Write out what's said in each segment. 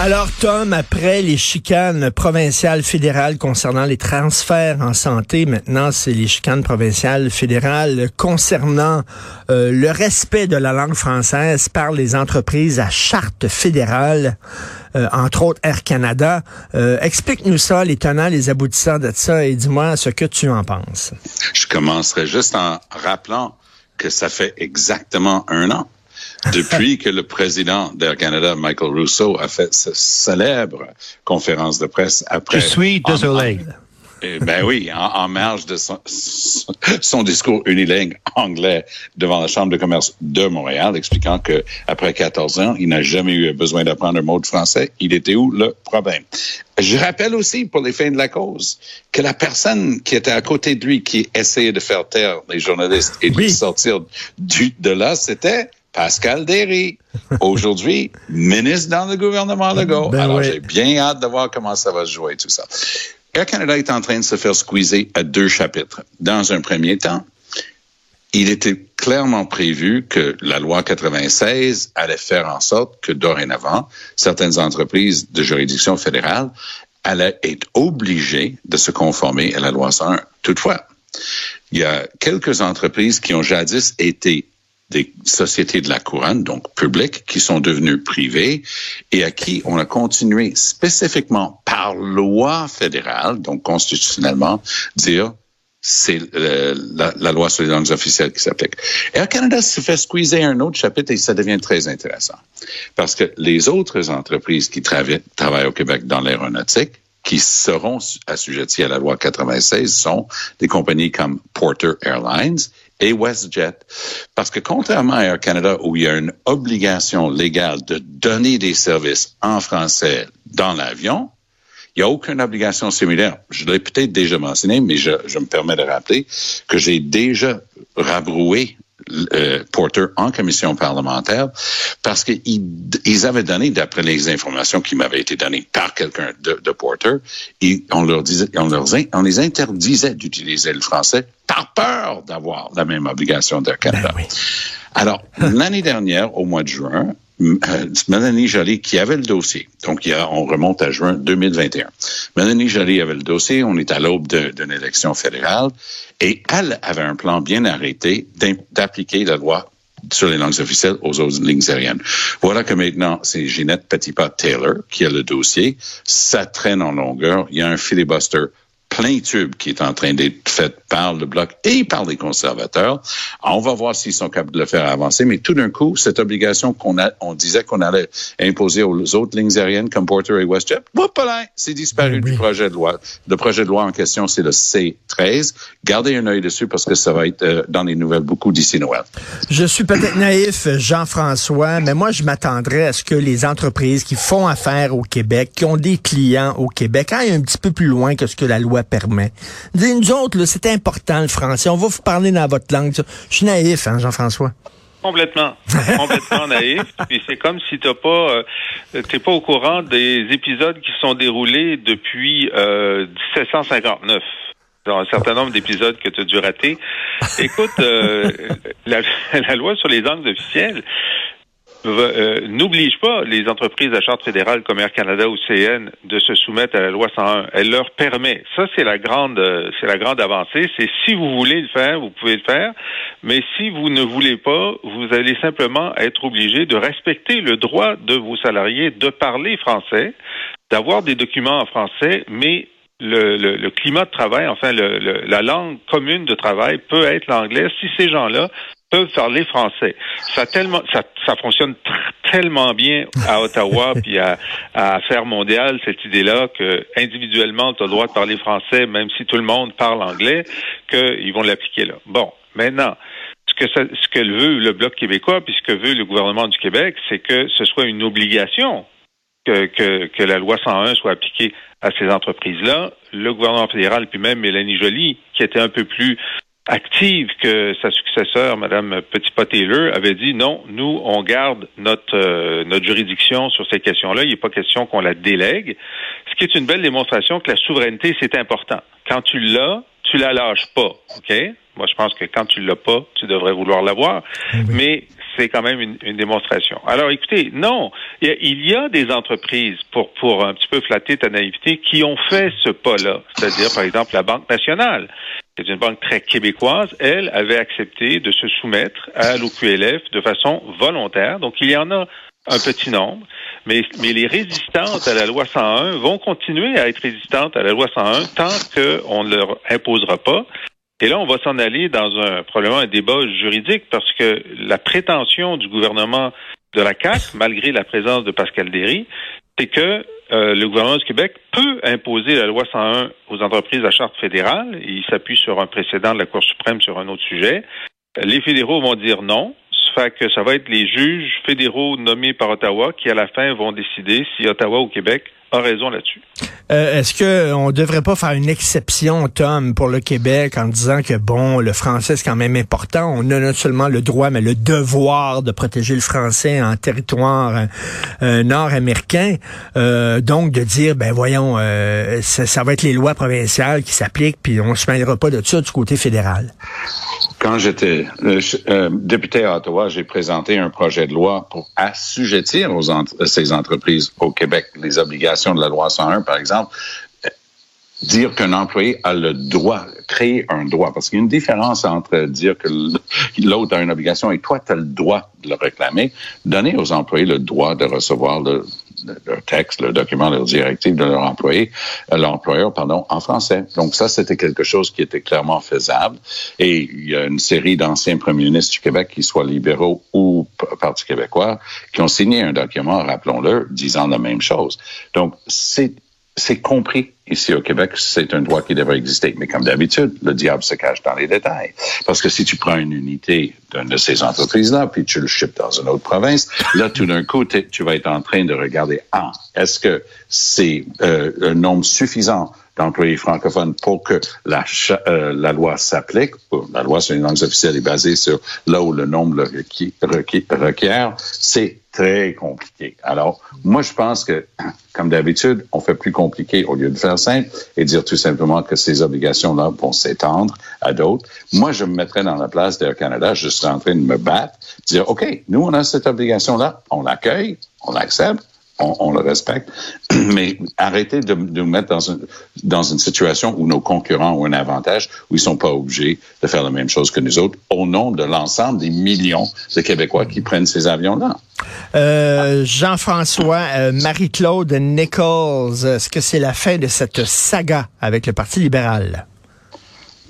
Alors, Tom, après les chicanes provinciales fédérales concernant les transferts en santé, maintenant, c'est les chicanes provinciales fédérales concernant euh, le respect de la langue française par les entreprises à charte fédérale, euh, entre autres Air Canada. Euh, explique-nous ça, les tenants, les aboutissants de ça, et dis-moi ce que tu en penses. Je commencerai juste en rappelant que ça fait exactement un an depuis que le président d'Air Canada, Michael Rousseau, a fait sa célèbre conférence de presse après. Je suis désolé. Eh ben oui, en, marge de son, son, discours unilingue anglais devant la Chambre de commerce de Montréal, expliquant que après 14 ans, il n'a jamais eu besoin d'apprendre un mot de français. Il était où le problème? Je rappelle aussi, pour les fins de la cause, que la personne qui était à côté de lui, qui essayait de faire taire les journalistes et de sortir du, de là, c'était Pascal Derry, aujourd'hui ministre dans le gouvernement Legault. Ben Alors, j'ai bien hâte de voir comment ça va se jouer, tout ça. Air Canada est en train de se faire squeezer à deux chapitres. Dans un premier temps, il était clairement prévu que la loi 96 allait faire en sorte que dorénavant, certaines entreprises de juridiction fédérale allaient être obligées de se conformer à la loi 101. Toutefois, il y a quelques entreprises qui ont jadis été des sociétés de la couronne, donc publiques, qui sont devenues privées et à qui on a continué spécifiquement par loi fédérale, donc constitutionnellement, dire c'est euh, la, loi sur les langues officielles qui s'applique. Air Canada se fait squeezer un autre chapitre et ça devient très intéressant. Parce que les autres entreprises qui travaillent, travaillent au Québec dans l'aéronautique, qui seront assujetties à la loi 96 sont des compagnies comme Porter Airlines et WestJet. Parce que contrairement à Air Canada, où il y a une obligation légale de donner des services en français dans l'avion, il n'y a aucune obligation similaire. Je l'ai peut-être déjà mentionné, mais je, je, me permets de rappeler que j'ai déjà rabroué euh, Porter en commission parlementaire parce qu'ils ils avaient donné, d'après les informations qui m'avaient été données par quelqu'un de, de, Porter, et on leur disait, on, leur, on les interdisait d'utiliser le français par peur d'avoir la même obligation de Canada. Ben Alors, l'année dernière, au mois de juin, Mélanie Joly qui avait le dossier. Donc, on remonte à juin 2021. Mélanie Joly avait le dossier. On est à l'aube d'une élection fédérale et elle avait un plan bien arrêté d'appliquer la loi sur les langues officielles aux autres lignes aériennes. Voilà que maintenant, c'est Ginette Petitpas-Taylor qui a le dossier. Ça traîne en longueur. Il y a un filibuster plein tube qui est en train d'être fait par le Bloc et par les conservateurs. On va voir s'ils sont capables de le faire avancer, mais tout d'un coup, cette obligation qu'on a, on disait qu'on allait imposer aux autres lignes aériennes comme Porter et WestJet, c'est disparu ben du projet de loi. Le projet de loi en question, c'est le C13. Gardez un œil dessus parce que ça va être euh, dans les nouvelles beaucoup d'ici Noël. Je suis peut-être naïf, Jean-François, mais moi, je m'attendrais à ce que les entreprises qui font affaire au Québec, qui ont des clients au Québec, aillent un petit peu plus loin que ce que la loi permet. nous autres, c'est important le français. On va vous parler dans votre langue. Je suis naïf, hein, Jean-François. Complètement, complètement naïf. Et c'est comme si t'as pas, euh, t'es pas au courant des épisodes qui sont déroulés depuis euh, 1759 un certain nombre d'épisodes que tu as dû rater. Écoute, euh, la, la, loi sur les langues officielles, euh, n'oblige pas les entreprises à charte fédérale comme Air Canada ou CN de se soumettre à la loi 101. Elle leur permet. Ça, c'est la grande, euh, c'est la grande avancée. C'est si vous voulez le faire, vous pouvez le faire. Mais si vous ne voulez pas, vous allez simplement être obligé de respecter le droit de vos salariés de parler français, d'avoir des documents en français, mais le, le, climat de travail, enfin le, la langue commune de travail peut être l'anglais si ces gens-là peuvent parler français. Ça tellement, ça, ça fonctionne tellement bien à Ottawa puis à, à Affaires mondiales cette idée-là que individuellement tu as le droit de parler français même si tout le monde parle anglais qu'ils vont l'appliquer là. Bon, maintenant ce que ça, ce que veut le bloc québécois puis ce que veut le gouvernement du Québec, c'est que ce soit une obligation que, que, que la loi 101 soit appliquée à ces entreprises-là. Le gouvernement fédéral puis même Mélanie Joly qui était un peu plus active que sa successeur, Madame Petit-Pot-Taylor, avait dit non, nous, on garde notre, euh, notre juridiction sur ces questions-là. Il n'est pas question qu'on la délègue. Ce qui est une belle démonstration que la souveraineté, c'est important. Quand tu l'as, tu la lâches pas. OK? Moi, je pense que quand tu l'as pas, tu devrais vouloir l'avoir. Mais c'est quand même une, une, démonstration. Alors, écoutez, non, il y, a, il y, a, des entreprises, pour, pour un petit peu flatter ta naïveté, qui ont fait ce pas-là. C'est-à-dire, par exemple, la Banque nationale, qui est une banque très québécoise, elle avait accepté de se soumettre à l'OQLF de façon volontaire. Donc, il y en a un petit nombre, mais, mais les résistantes à la loi 101 vont continuer à être résistantes à la loi 101 tant qu'on ne leur imposera pas et là, on va s'en aller dans un probablement un débat juridique parce que la prétention du gouvernement de la CAC, malgré la présence de Pascal Derry, c'est que euh, le gouvernement du Québec peut imposer la loi 101 aux entreprises à charte fédérale. Il s'appuie sur un précédent de la Cour suprême sur un autre sujet. Les fédéraux vont dire non. Ça fait que ça va être les juges fédéraux nommés par Ottawa qui, à la fin, vont décider si Ottawa ou Québec Euh, Est-ce que on devrait pas faire une exception, Tom, pour le Québec en disant que bon, le français c'est quand même important. On a non seulement le droit, mais le devoir de protéger le français en territoire euh, nord-américain. Euh, donc de dire, ben voyons, ça, ça, va être les lois provinciales qui s'appliquent, puis on se mêlera pas de ça du côté fédéral. Quand j'étais euh, député à Ottawa, j'ai présenté un projet de loi pour assujettir aux ent ces entreprises au Québec. Les obligations de la loi 101, par exemple, dire qu'un employé a le droit, créer un droit, parce qu'il y a une différence entre dire que l'autre a une obligation et toi, tu as le droit de le réclamer, donner aux employés le droit de recevoir le, leur texte, le document, leur directive de leur employé, l'employeur, pardon, en français. Donc ça, c'était quelque chose qui était clairement faisable. Et il y a une série d'anciens premiers ministres du Québec, qui soient libéraux ou Parti québécois, qui ont signé un document, rappelons-le, disant la même chose. Donc c'est c'est compris ici au Québec, c'est un droit qui devrait exister. Mais comme d'habitude, le diable se cache dans les détails. Parce que si tu prends une unité d'une de ces entreprises-là, puis tu le ships dans une autre province, là, tout d'un coup, tu vas être en train de regarder, ah, est-ce que c'est euh, un nombre suffisant d'employés francophones pour que la, euh, la loi s'applique. La loi sur les langues officielles est basée sur là où le nombre le requiert. C'est très compliqué. Alors, moi, je pense que, comme d'habitude, on fait plus compliqué au lieu de faire simple et dire tout simplement que ces obligations-là vont s'étendre à d'autres. Moi, je me mettrais dans la place d'Air Canada, je serais en train de me battre, dire, OK, nous, on a cette obligation-là, on l'accueille, on l'accepte, on, on, le respecte, mais arrêtez de, de nous mettre dans, un, dans une situation où nos concurrents ont un avantage, où ils sont pas obligés de faire la même chose que nous autres, au nom de l'ensemble des millions de Québécois qui prennent ces avions-là. Euh, Jean-François, euh, Marie-Claude Nichols, est-ce que c'est la fin de cette saga avec le Parti libéral?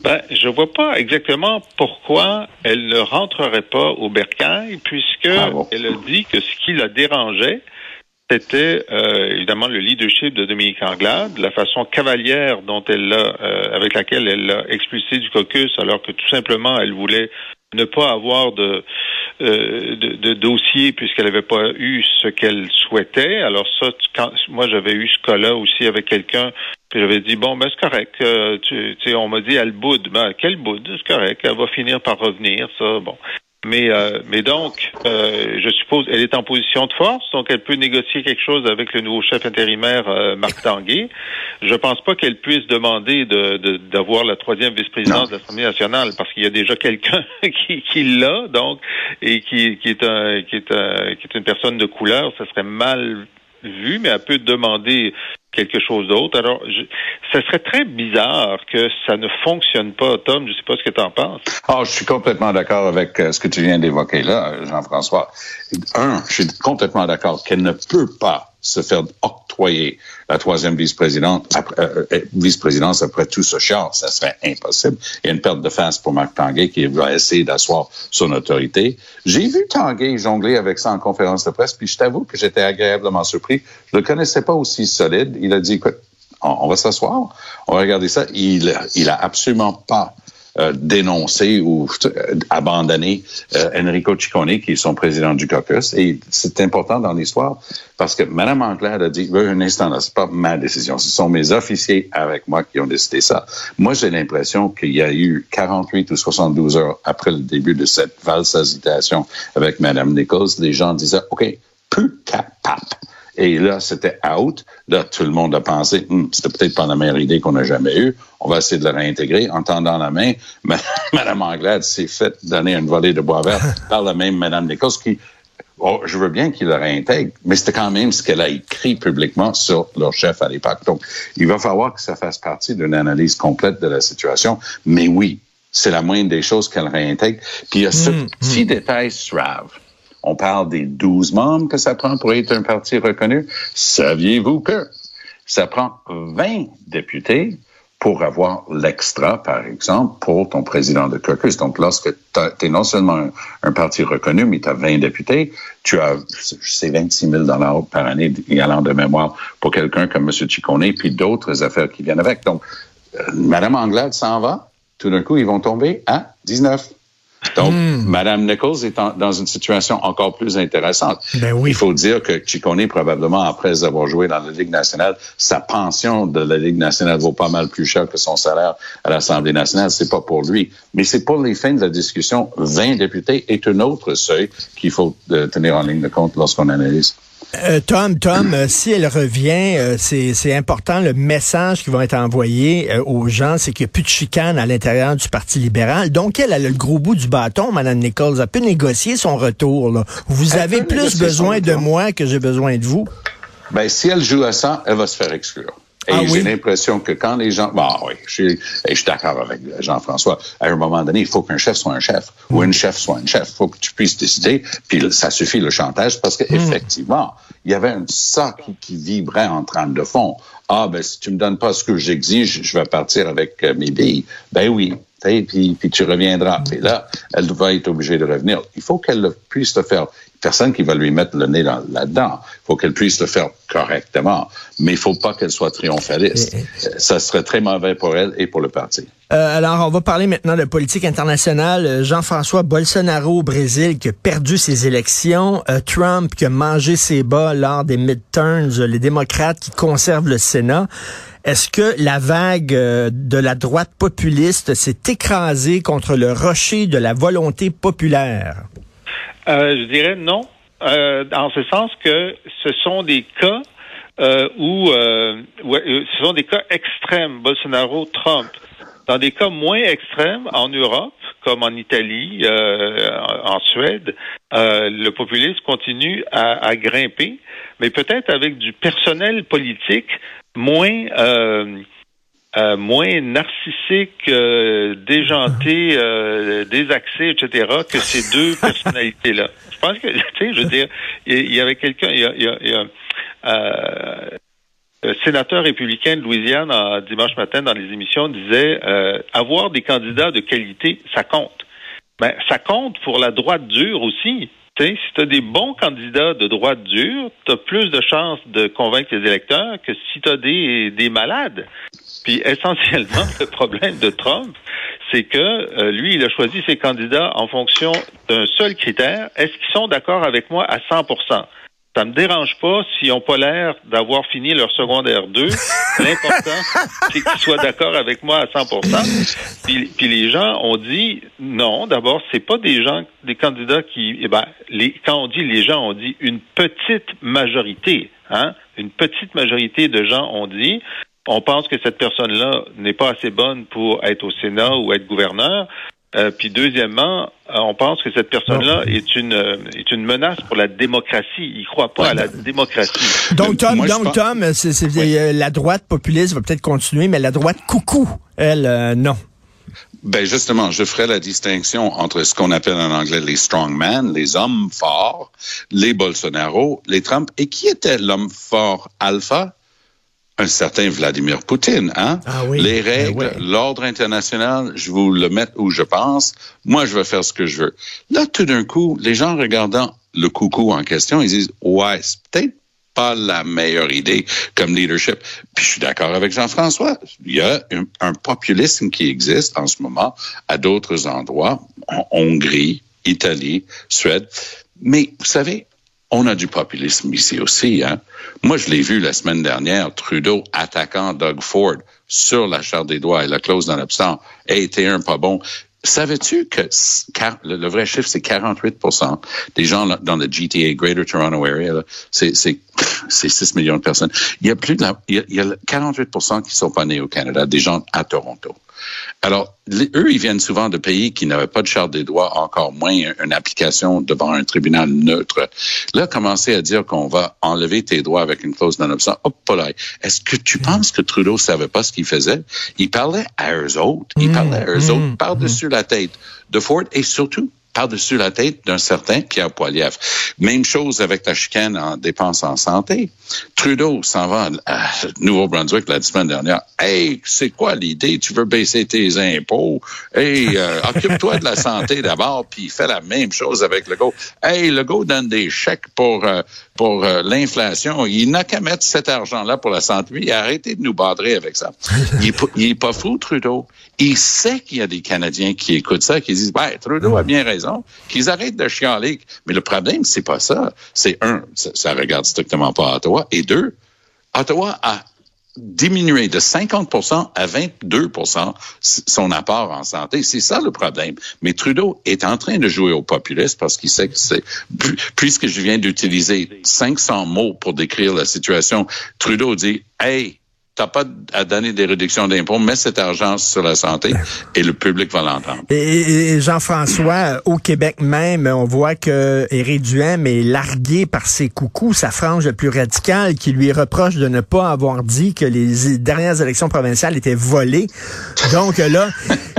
Ben, je vois pas exactement pourquoi elle ne rentrerait pas au bercail, puisque ah bon. elle a dit que ce qui la dérangeait, c'était euh, évidemment le leadership de Dominique Anglade, la façon cavalière dont elle l'a, euh, avec laquelle elle l'a expulsé du caucus, alors que tout simplement elle voulait ne pas avoir de, euh, de, de, dossier puisqu'elle n'avait pas eu ce qu'elle souhaitait. Alors ça, quand, moi j'avais eu ce cas-là aussi avec quelqu'un, puis j'avais dit bon ben c'est correct. Euh, tu, on m'a dit elle boude. Ben quelle boude, c'est correct. Elle va finir par revenir. Ça, bon. Mais, euh, mais donc, euh, je suppose, elle est en position de force, donc elle peut négocier quelque chose avec le nouveau chef intérimaire euh, Marc Tanguay. Je pense pas qu'elle puisse demander de, d'avoir de, la troisième vice-présidence de l'Assemblée nationale, parce qu'il y a déjà quelqu'un qui, qui l'a, donc, et qui, qui est un, qui est un, qui est une personne de couleur. Ça serait mal vu, mais elle peut demander quelque chose d'autre. Alors, je, ça serait très bizarre que ça ne fonctionne pas, Tom. Je ne sais pas ce que tu en penses. Oh, je suis complètement d'accord avec euh, ce que tu viens d'évoquer là, Jean-François. Un, je suis complètement d'accord qu'elle ne peut pas se faire octroyer la troisième vice-présidente, euh, vice-présidence après tout ce char, ça serait impossible. Il y a une perte de face pour Marc Tanguay qui va essayer d'asseoir son autorité. J'ai vu Tanguay jongler avec ça en conférence de presse, puis je t'avoue que j'étais agréablement surpris. Je le connaissais pas aussi solide. Il a dit, écoute, on, on va s'asseoir, on va regarder ça. Il, il a absolument pas euh, dénoncer ou euh, abandonner euh, Enrico Ciccone, qui est son président du caucus. Et c'est important dans l'histoire parce que Mme Anglade a dit, un instant, là, c'est pas ma décision, ce sont mes officiers avec moi qui ont décidé ça. Moi, j'ai l'impression qu'il y a eu 48 ou 72 heures après le début de cette valse agitation avec Mme Nichols, les gens disaient, OK, plus capable. Et là, c'était out. Là, tout le monde a pensé, Hum, c'était peut-être pas la meilleure idée qu'on a jamais eue. On va essayer de le réintégrer. En tendant la main, Mme Anglade s'est fait donner une volée de bois vert par la même Mme Nichols qui, oh, je veux bien qu'il le réintègre, mais c'était quand même ce qu'elle a écrit publiquement sur leur chef à l'époque. Donc, il va falloir que ça fasse partie d'une analyse complète de la situation. Mais oui, c'est la moindre des choses qu'elle réintègre. Puis il y a ce petit détail suave. On parle des 12 membres que ça prend pour être un parti reconnu. Saviez-vous que ça prend 20 députés pour avoir l'extra, par exemple, pour ton président de caucus? Donc, lorsque tu es non seulement un, parti reconnu, mais tu as 20 députés, tu as, c'est 26 000 dollars par année allant de mémoire pour quelqu'un comme M. Ciccone, puis d'autres affaires qui viennent avec. Donc, euh, Mme Anglade s'en va. Tout d'un coup, ils vont tomber à 19. Donc, mm. Mme Nichols est en, dans une situation encore plus intéressante. Ben oui. Il faut dire que Ciccone, probablement, après avoir joué dans la Ligue nationale, sa pension de la Ligue nationale vaut pas mal plus cher que son salaire à l'Assemblée nationale. C'est pas pour lui. Mais c'est pour les fins de la discussion. 20 députés est un autre seuil qu'il faut euh, tenir en ligne de compte lorsqu'on analyse. Euh, Tom, Tom, euh, si elle revient, euh, c'est important. Le message qui va être envoyé aux gens, c'est qu'il n'y a plus de chicane à l'intérieur du Parti libéral. Donc, elle, elle a le gros bout du bâton, Mme Nichols. Elle peut négocier son retour. Là. Vous Elle avez plus besoin de moi que j'ai besoin de vous. Ben, si elle joue à ça, elle va se faire exclure. Et Ah j'ai oui? l'impression que quand les gens... Bon, oui, je suis, je suis d'accord avec Jean-François. À un moment donné, il faut qu'un chef soit un chef ou une chef soit un chef. Il faut que tu puisses décider. Puis ça suffit le chantage parce qu'effectivement, il y avait un ça qui, qui vibrait en trame de fond. Ah, ben si tu me donnes pas ce que j'exige, je vais partir avec euh, mes billes. Ben oui. Puis, puis tu reviendras. Et là, elle va être obligée de revenir. Il faut qu'elle le- puisse le faire. Personne qui va lui mettre le nez dans- là-dedans. Il faut qu'elle puisse le faire correctement. Mais il faut pas qu'elle soit triomphaliste. Et- Euh, Ça serait très mauvais pour elle et pour le parti. Euh, alors, on va parler maintenant de politique internationale. Euh, Jean-François Bolsonaro au Brésil qui a perdu ses élections. Euh, Trump qui a mangé ses bas lors des midterms. Les démocrates qui conservent le Sénat. Est-ce que la vague de la droite populiste s'est écrasée contre le rocher de la volonté populaire? Euh, je dirais non, euh, en ce sens que ce sont des cas euh, où, euh, euh, ce sont des cas extrêmes, Bolsonaro, Trump. Dans des cas moins extrêmes, en Europe, comme en Italie, en Suède, le populisme continue à, à grimper, mais peut-être avec du personnel politique moins euh, moins narcissique, euh, déjanté, euh, désaxé, etc., que ces deux personnalités-là. Je pense que, tu sais, je veux dire, il y avait quelqu'un, il y a, il y a- il y a, euh, un sénateur républicain de Louisiane, en dimanche matin, dans les émissions, disait euh, avoir des candidats de qualité, ça compte. Ben, ça compte pour la droite dure aussi. Tu sais, si tu as des bons candidats de droite dure, tu as plus de chances de convaincre les électeurs que si tu as des, des malades. Puis essentiellement, le problème de Trump, c'est que euh, lui, il a choisi ses candidats en fonction d'un seul critère. Est-ce qu'ils sont d'accord avec moi à 100% ça me dérange pas s'ils n'ont pas l'air d'avoir fini leur secondaire 2. L'important, c'est qu'ils soient d'accord avec moi à 100 puis, puis les gens ont dit non. D'abord, c'est pas des gens, des candidats qui, eh ben, les, quand on dit les gens, on dit une petite majorité, hein, une petite majorité de gens ont dit. On pense que cette personne-là n'est pas assez bonne pour être au Sénat ou être gouverneur. Euh, puis deuxièmement, euh, on pense que cette personne-là est une euh, est une menace pour la démocratie. Il croit pas à la démocratie. Donc, Tom, Moi, donc, pense- Tom, c'est, c'est- Oui. euh, la droite populiste va peut-être continuer, mais la droite coucou, elle, euh, non. Ben justement, je ferai la distinction entre ce qu'on appelle en anglais les strongmen, les hommes forts, les Bolsonaro, les Trump. Et qui était l'homme fort alpha? Un certain Vladimir Poutine, hein? Ah oui, Les ben règles, l'ordre international, je vous le mets où je pense. Moi, je vais faire ce que je veux. Là, tout d'un coup, les gens regardant le coucou en question, ils disent, ouais, c'est peut-être pas la meilleure idée comme leadership. Puis je suis d'accord avec Jean-François. Il y a un, un, populisme qui existe en ce moment à d'autres endroits, en Hongrie, Italie, Suède. Mais vous savez, on a du populisme ici aussi. Hein? Moi, je l'ai vu la semaine dernière, Trudeau attaquant Doug Ford sur la charte des droits et la clause dans l'absence. Hey, t'es un pas bon. Savais-tu que le vrai chiffre, c'est 48% des gens dans le GTA, Greater Toronto Area, c'est 6 millions de personnes. Il y a plus de la, il y a 48% qui sont pas nés au Canada, des gens à Toronto. Alors, eux, ils viennent souvent de pays qui n'avaient pas de charte des droits, encore moins une application devant un tribunal neutre. Là, commencer à dire qu'on va enlever tes droits avec une clause non obstant, hop, là. Est-ce que tu penses que Trudeau savait pas ce qu'il faisait? Il parlait à eux autres. Il parlait à eux autres mmh, par-dessus mmh. la tête de Ford et surtout par-dessus la tête d'un certain Pierre Poilievre. Même chose avec la chicane en dépenses en santé. Trudeau s'en va à Nouveau-Brunswick la semaine dernière. Hey, c'est quoi l'idée? Tu veux baisser tes impôts? Hey, euh, occupe-toi de la santé d'abord, puis il fait la même chose avec le go. Hey, le go donne des chèques pour euh, pour euh, l'inflation. Il n'a qu'à mettre cet argent-là pour la santé. Et arrêtez de nous badrer avec ça. il, est, pas fou, Trudeau. Il sait qu'il y a des Canadiens qui écoutent ça, qui disent, ben, Trudeau a bien raison, qu'ils arrêtent de chialer. Mais le problème, c'est pas ça. C'est un, ça, ça regarde strictement pas Ottawa. Et deux, Ottawa a diminuer de 50% à 22% son apport en santé. C'est ça le problème. Mais Trudeau est en train de jouer au populiste parce qu'il sait que c'est, puisque je viens d'utiliser 500 mots pour décrire la situation, Trudeau dit, hey, t'as pas à donner des réductions d'impôts, mets cet argent sur la santé et le public va l'entendre. Et, Jean-François, au Québec même, on voit que Éric Duhem est largué par ses coucous, sa frange la plus radicale, qui lui reproche de ne pas avoir dit que les dernières élections provinciales étaient volées. Donc là,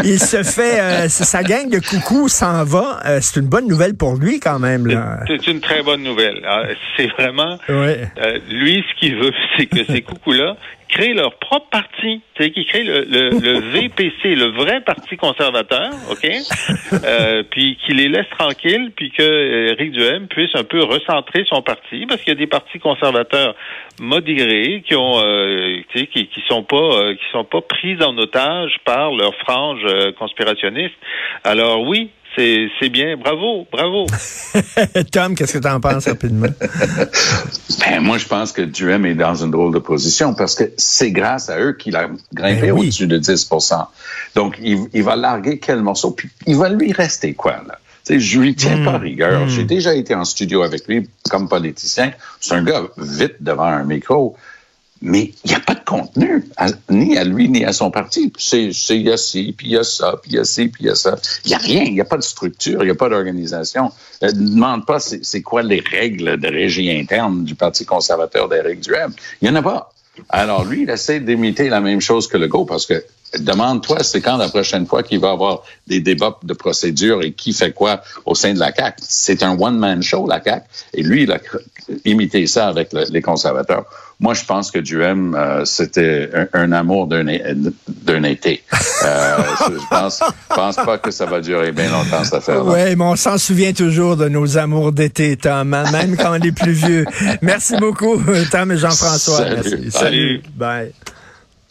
il se fait, euh, sa gang de coucous s'en va. Euh, c'est une bonne nouvelle pour lui quand même. C'est une très bonne nouvelle. Ah, c'est vraiment, euh, lui, ce qu'il veut, c'est que ces coucous-là, créent leur propre parti, qui crée le, le, le, VPC, le vrai parti conservateur, ok, euh, puis qui les laisse tranquilles, puis que Eric Duhem puisse un peu recentrer son parti, parce qu'il y a des partis conservateurs modérés qui ont, euh, qui, qui sont pas, euh, qui sont pas pris en otage par leur frange euh, conspirationniste. Alors oui, c'est bien. Bravo, bravo. Tom, qu'est-ce que tu en penses rapidement? ben, moi, je pense que Duhem est dans une drôle de position parce que c'est grâce à eux qu'il a grimpé ben au-dessus de 10% Donc, il, il, va larguer quel morceau? Puis, il va lui rester quoi, là? sais, je lui tiens pas hmm. rigueur. J'ai hmm. déjà été en studio avec lui comme politicien. C'est un gars vite devant un micro mais il n'y a pas de contenu, ni à lui, ni à son parti. C'est, il y a ci, puis il y a ça, puis il y a ci, puis il y a ça. Il n'y a rien, il n'y a pas de structure, il n'y a pas d'organisation. Ne euh, demande pas c'est, quoi les règles de régie interne du Parti conservateur d'Éric Duhem. Il n'y en a pas. Alors lui, il essaie d'imiter la même chose que le go parce que demande-toi, c'est quand la prochaine fois qu'il va avoir des débats de procédure et qui fait quoi au sein de la CAC. C'est un one-man show, la CAC. Et lui, il a imité ça avec les conservateurs. Moi, je pense que Duhem, euh, c'était un, amour d'un été. Euh, je pense, pense pas que ça va durer bien longtemps, cette affaire Oui, mais on s'en souvient toujours de nos amours d'été, Tom, hein, même quand on est plus vieux. Merci beaucoup, Tom et Jean-François. Salut. Salut. Bye.